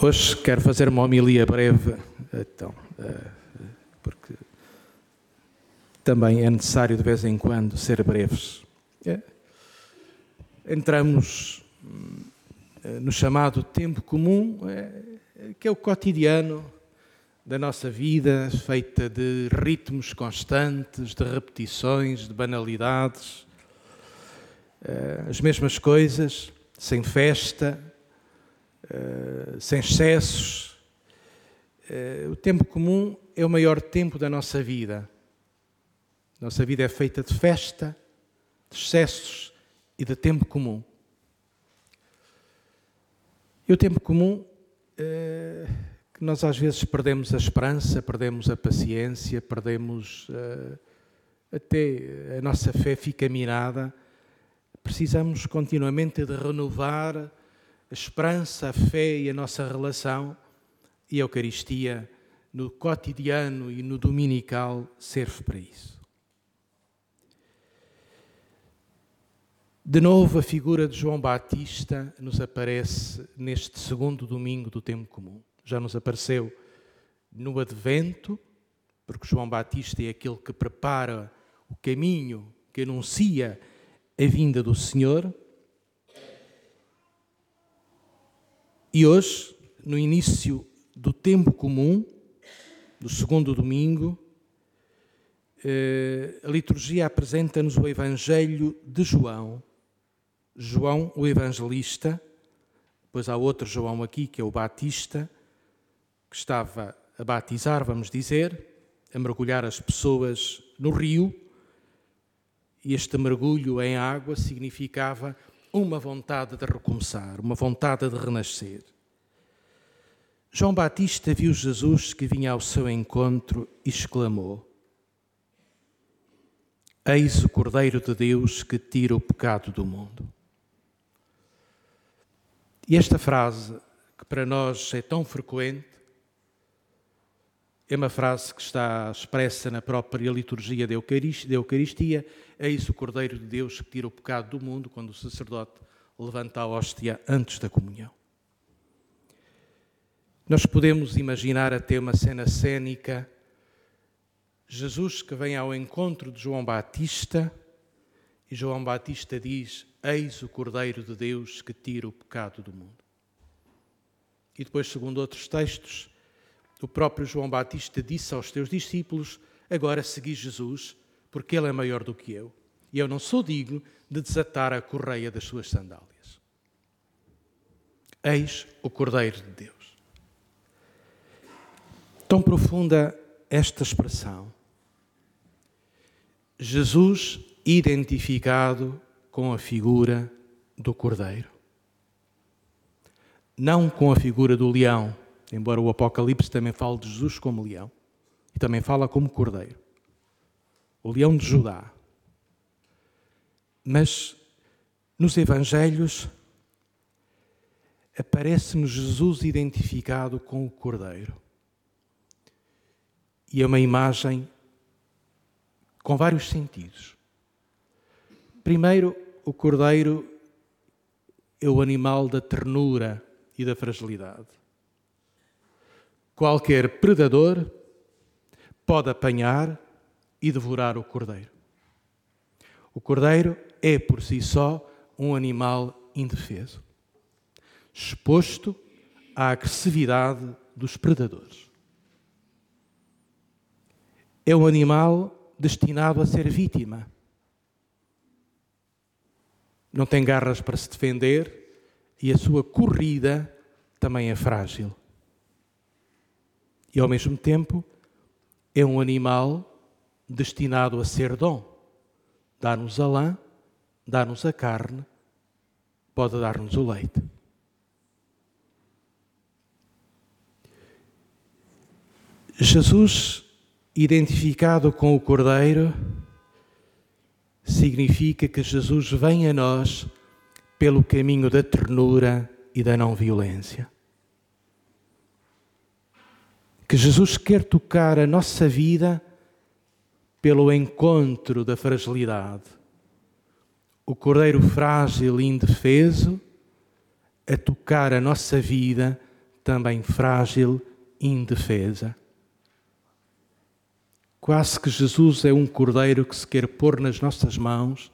Hoje quero fazer uma homilia breve, então, eh, porque também é necessário de vez em quando ser breves. É. Entramos eh, no chamado tempo comum, é, que é o cotidiano da nossa vida, feita de ritmos constantes, de repetições, de banalidades, eh, as mesmas coisas, sem festa, eh, sem excessos. Uh, o tempo comum é o maior tempo da nossa vida. Nossa vida é feita de festa, de excessos e de tempo comum. E o tempo comum, uh, que nós às vezes perdemos a esperança, perdemos a paciência, perdemos até a nossa fé fica minada. Precisamos continuamente de renovar a esperança, a fé e a nossa relação e a Eucaristia no cotidiano e no dominical serve para isso. De novo, a figura de João Batista nos aparece neste segundo domingo do tempo comum. Já nos apareceu no Advento, porque João Batista é aquele que prepara o caminho, que anuncia a vinda do Senhor. E hoje, no início do tempo comum, do segundo domingo, eh, a liturgia apresenta-nos o Evangelho de João. João, o evangelista, depois há outro João aqui, que é o Batista, que estava a batizar, vamos dizer, a mergulhar as pessoas no rio, e este mergulho em água significava uma vontade de recomeçar, uma vontade de renascer. João Batista viu Jesus que vinha ao seu encontro e exclamou: Eis o Cordeiro de Deus que tira o pecado do mundo. E esta frase, que para nós é tão frequente, é uma frase que está expressa na própria liturgia da Eucaristia. Eis o Cordeiro de Deus que tira o pecado do mundo, quando o sacerdote levanta a hóstia antes da comunhão. Nós podemos imaginar até uma cena cênica. Jesus que vem ao encontro de João Batista e João Batista diz: Eis o Cordeiro de Deus que tira o pecado do mundo. E depois, segundo outros textos, o próprio João Batista disse aos teus discípulos: Agora segui Jesus, porque ele é maior do que eu, e eu não sou digno de desatar a correia das suas sandálias. Eis o Cordeiro de Deus. Tão profunda esta expressão. Jesus identificado com a figura do Cordeiro. Não com a figura do leão Embora o Apocalipse também fale de Jesus como leão e também fala como cordeiro. O leão de Judá. Mas nos Evangelhos aparece-nos Jesus identificado com o cordeiro. E é uma imagem com vários sentidos. Primeiro, o cordeiro é o animal da ternura e da fragilidade. Qualquer predador pode apanhar e devorar o cordeiro. O cordeiro é por si só um animal indefeso, exposto à agressividade dos predadores. É um animal destinado a ser vítima. Não tem garras para se defender e a sua corrida também é frágil e ao mesmo tempo é um animal destinado a ser dom. Dar-nos a lã, dar-nos a carne, pode dar-nos o leite. Jesus, identificado com o Cordeiro, significa que Jesus vem a nós pelo caminho da ternura e da não violência que Jesus quer tocar a nossa vida pelo encontro da fragilidade. O cordeiro frágil e indefeso a tocar a nossa vida também frágil e indefesa. Quase que Jesus é um cordeiro que se quer pôr nas nossas mãos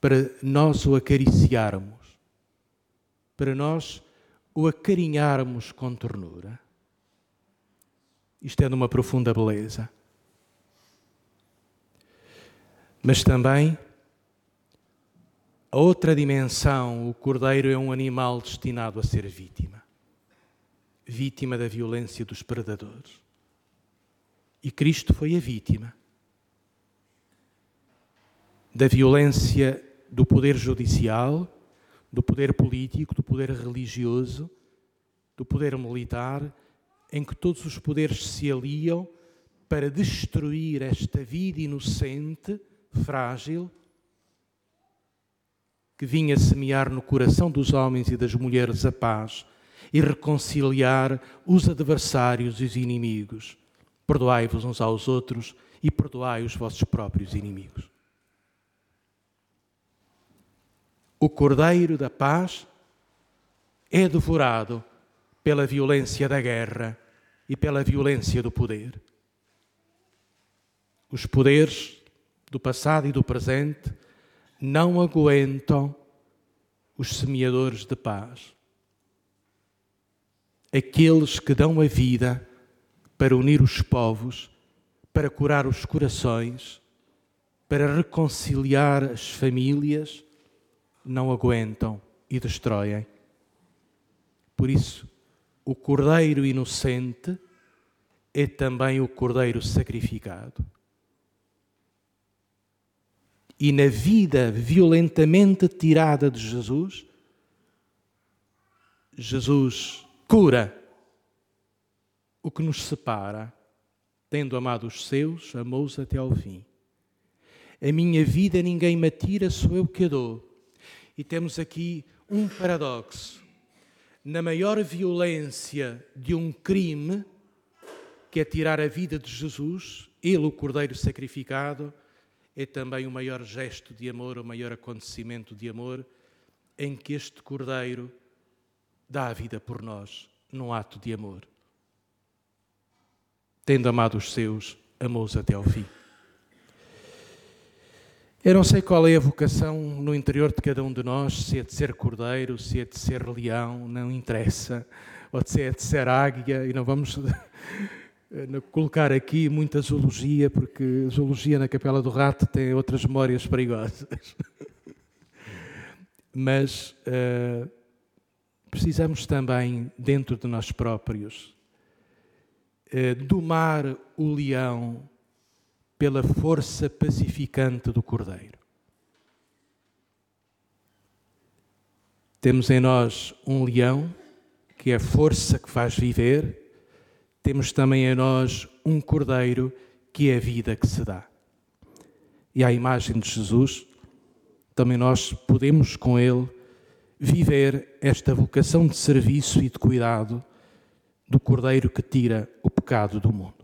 para nós o acariciarmos, para nós o acarinharmos com ternura. Isto é de uma profunda beleza. Mas também a outra dimensão, o cordeiro é um animal destinado a ser vítima. Vítima da violência dos predadores. E Cristo foi a vítima da violência do poder judicial, do poder político, do poder religioso, do poder militar, em que todos os poderes se aliam para destruir esta vida inocente, frágil, que vinha semear no coração dos homens e das mulheres a paz e reconciliar os adversários e os inimigos. Perdoai-vos uns aos outros e perdoai os vossos próprios inimigos. O Cordeiro da Paz é devorado pela violência da guerra e pela violência do poder. Os poderes do passado e do presente não aguentam os semeadores de paz. Aqueles que dão a vida para unir os povos, para curar os corações, para reconciliar as famílias, não aguentam e destroem. Por isso, o cordeiro inocente é também o cordeiro sacrificado. E na vida violentamente tirada de Jesus, Jesus cura o que nos separa, tendo amado os seus, amou-os até ao fim. A minha vida ninguém me tira, sou eu que a dou. E temos aqui um paradoxo. Na maior violência de um crime, que é tirar a vida de Jesus, ele, o Cordeiro sacrificado, é também o maior gesto de amor, o maior acontecimento de amor, em que este Cordeiro dá a vida por nós, num ato de amor. Tendo amado os seus, amou-os até ao fim. Eu não sei qual é a vocação no interior de cada um de nós, se é de ser cordeiro, se é de ser leão, não interessa, ou se é de ser águia, e não vamos colocar aqui muita zoologia, porque zoologia na Capela do Rato tem outras memórias perigosas. Mas uh, precisamos também, dentro de nós próprios, uh, domar o leão pela força pacificante do Cordeiro. Temos em nós um leão, que é a força que faz viver, temos também em nós um Cordeiro, que é a vida que se dá. E à imagem de Jesus, também nós podemos com Ele viver esta vocação de serviço e de cuidado do Cordeiro que tira o pecado do mundo.